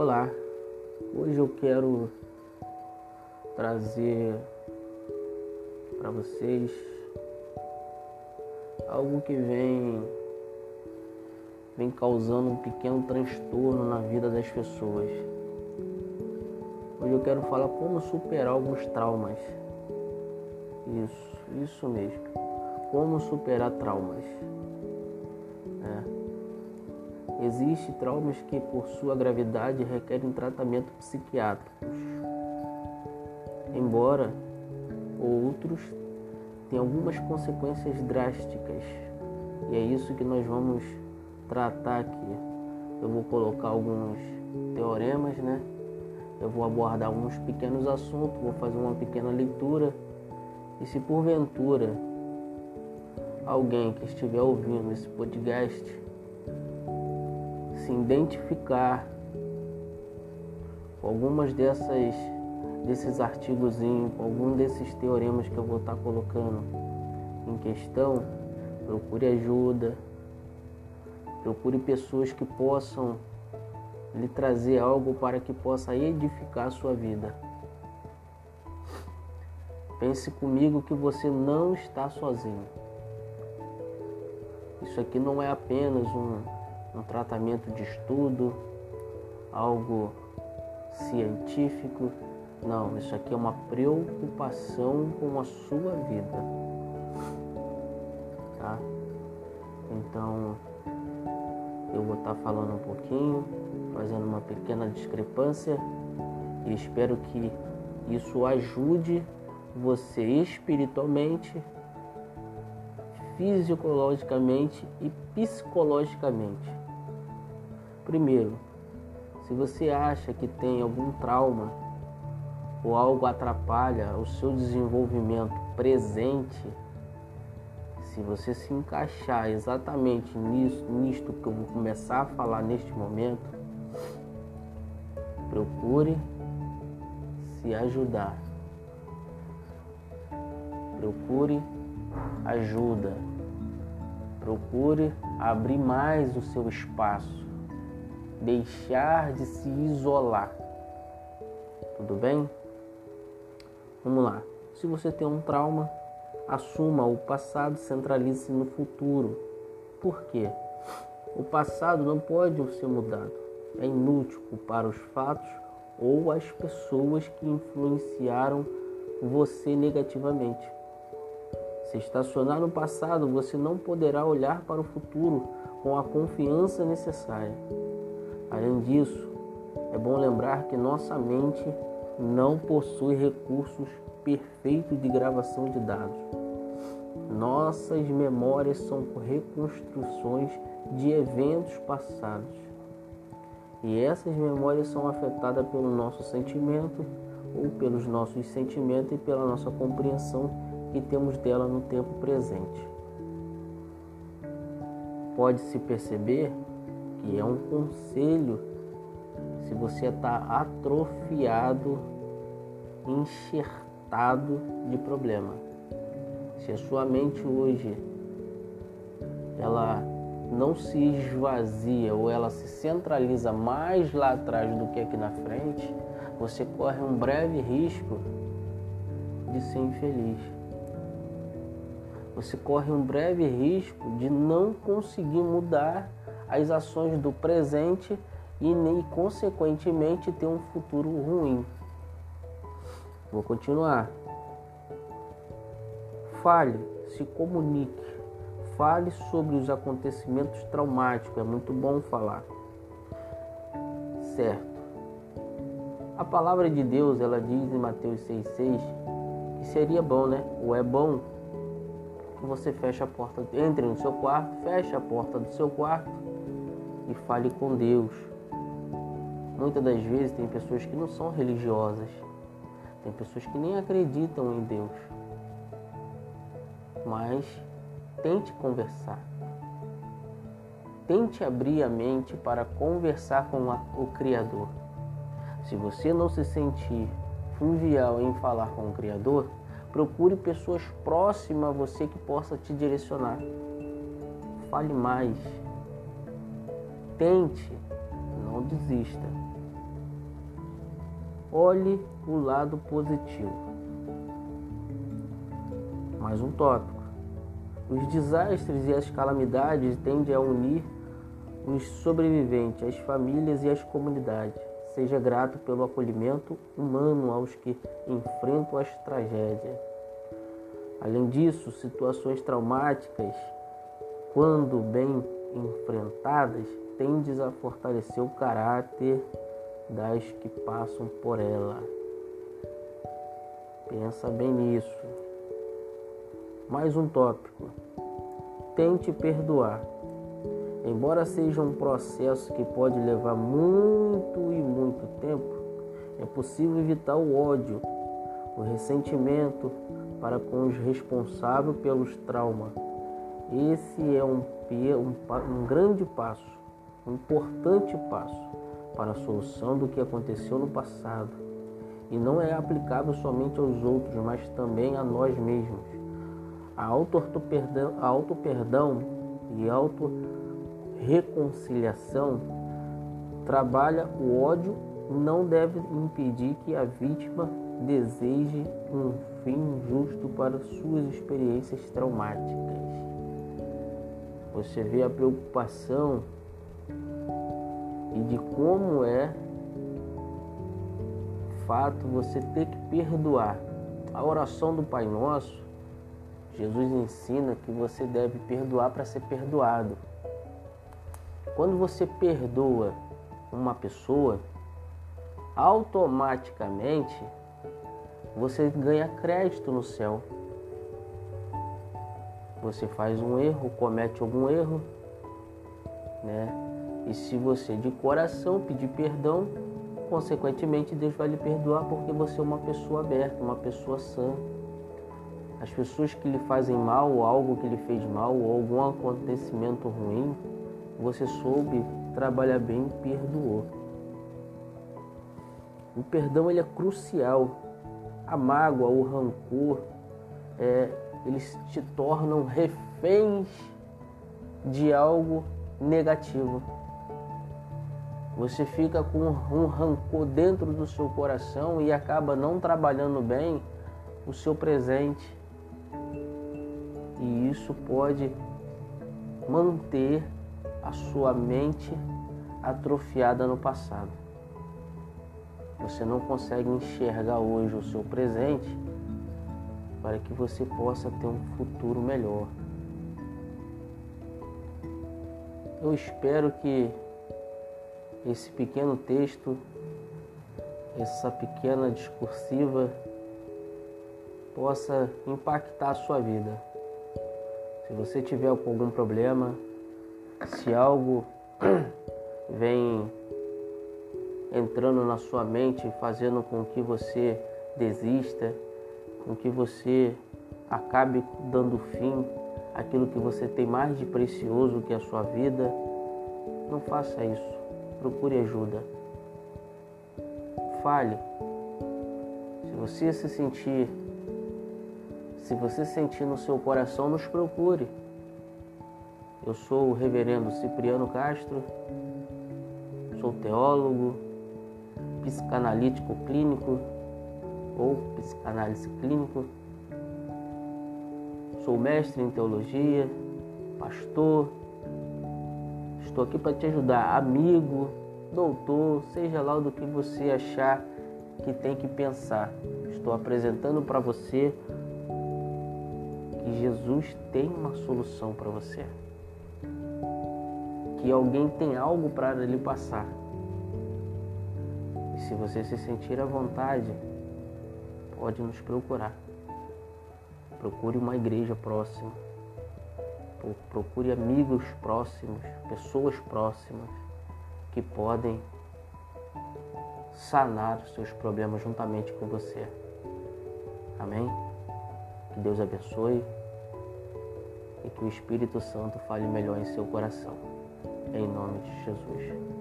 Olá, hoje eu quero trazer para vocês algo que vem vem causando um pequeno transtorno na vida das pessoas. Hoje eu quero falar como superar alguns traumas. Isso, isso mesmo. Como superar traumas. Existem traumas que, por sua gravidade, requerem tratamento psiquiátricos. Embora outros tenham algumas consequências drásticas. E é isso que nós vamos tratar aqui. Eu vou colocar alguns teoremas, né? Eu vou abordar alguns pequenos assuntos, vou fazer uma pequena leitura. E se porventura alguém que estiver ouvindo esse podcast se identificar com algumas dessas desses artigos, com algum desses teoremas que eu vou estar colocando em questão, procure ajuda, procure pessoas que possam lhe trazer algo para que possa edificar a sua vida. Pense comigo que você não está sozinho. Isso aqui não é apenas um, um tratamento de estudo, algo científico. Não, isso aqui é uma preocupação com a sua vida. Tá? Então, eu vou estar falando um pouquinho, fazendo uma pequena discrepância e espero que isso ajude você espiritualmente, fisiologicamente e psicologicamente. Primeiro, se você acha que tem algum trauma ou algo atrapalha o seu desenvolvimento presente, se você se encaixar exatamente nisso, nisto que eu vou começar a falar neste momento, procure se ajudar. Procure ajuda. Procure abrir mais o seu espaço. Deixar de se isolar. Tudo bem? Vamos lá. Se você tem um trauma, assuma o passado, centralize-se no futuro. Por quê? O passado não pode ser mudado. É inútil culpar os fatos ou as pessoas que influenciaram você negativamente. Se estacionar no passado, você não poderá olhar para o futuro com a confiança necessária. Além disso, é bom lembrar que nossa mente não possui recursos perfeitos de gravação de dados. Nossas memórias são reconstruções de eventos passados. E essas memórias são afetadas pelo nosso sentimento ou pelos nossos sentimentos e pela nossa compreensão que temos dela no tempo presente. Pode-se perceber que é um conselho se você está atrofiado, enxertado de problema. Se a sua mente hoje ela não se esvazia ou ela se centraliza mais lá atrás do que aqui na frente, você corre um breve risco de ser infeliz. Você corre um breve risco de não conseguir mudar as ações do presente e nem consequentemente ter um futuro ruim. Vou continuar. Fale, se comunique, fale sobre os acontecimentos traumáticos, é muito bom falar. Certo. A palavra de Deus, ela diz em Mateus 6,6 que seria bom, né? Ou é bom que você feche a porta, entre no seu quarto, feche a porta do seu quarto e fale com Deus Muitas das vezes tem pessoas que não são religiosas, tem pessoas que nem acreditam em Deus. Mas tente conversar. Tente abrir a mente para conversar com o Criador. Se você não se sentir fluvial em falar com o Criador, procure pessoas próximas a você que possa te direcionar. Fale mais. Tente, não desista. olhe o lado positivo. Mais um tópico. Os desastres e as calamidades tendem a unir os sobreviventes, as famílias e as comunidades. Seja grato pelo acolhimento humano aos que enfrentam as tragédias. Além disso, situações traumáticas, quando bem enfrentadas, tendem a fortalecer o caráter das que passam por ela. Pensa bem nisso. Mais um tópico. Tente perdoar. Embora seja um processo que pode levar muito e muito tempo, é possível evitar o ódio, o ressentimento para com os responsáveis pelos traumas. Esse é um, um, um grande passo, um importante passo para a solução do que aconteceu no passado. E não é aplicável somente aos outros, mas também a nós mesmos. A auto-perdão auto e auto-reconciliação trabalha o ódio não deve impedir que a vítima deseje um fim justo para suas experiências traumáticas. Você vê a preocupação e de como é fato você ter que perdoar. A oração do Pai Nosso, Jesus ensina que você deve perdoar para ser perdoado. Quando você perdoa uma pessoa, automaticamente você ganha crédito no céu. Você faz um erro, comete algum erro, né? E se você de coração pedir perdão, consequentemente Deus vai lhe perdoar porque você é uma pessoa aberta, uma pessoa sã. As pessoas que lhe fazem mal, ou algo que lhe fez mal, ou algum acontecimento ruim, você soube trabalhar bem e perdoou. O perdão ele é crucial. A mágoa, o rancor, é, eles te tornam reféns de algo negativo. Você fica com um rancor dentro do seu coração e acaba não trabalhando bem o seu presente. E isso pode manter a sua mente atrofiada no passado. Você não consegue enxergar hoje o seu presente para que você possa ter um futuro melhor. Eu espero que esse pequeno texto, essa pequena discursiva possa impactar a sua vida. Se você tiver algum problema, se algo vem entrando na sua mente, fazendo com que você desista, com que você acabe dando fim àquilo que você tem mais de precioso que é a sua vida, não faça isso procure ajuda. Fale. Se você se sentir, se você sentir no seu coração, nos procure. Eu sou o reverendo Cipriano Castro, sou teólogo, psicanalítico clínico ou psicanálise clínico. Sou mestre em teologia, pastor, Estou aqui para te ajudar, amigo, doutor, seja lá do que você achar que tem que pensar. Estou apresentando para você que Jesus tem uma solução para você. Que alguém tem algo para lhe passar. E se você se sentir à vontade, pode nos procurar. Procure uma igreja próxima procure amigos próximos, pessoas próximas que podem sanar os seus problemas juntamente com você. Amém? Que Deus abençoe e que o Espírito Santo fale melhor em seu coração. Em nome de Jesus.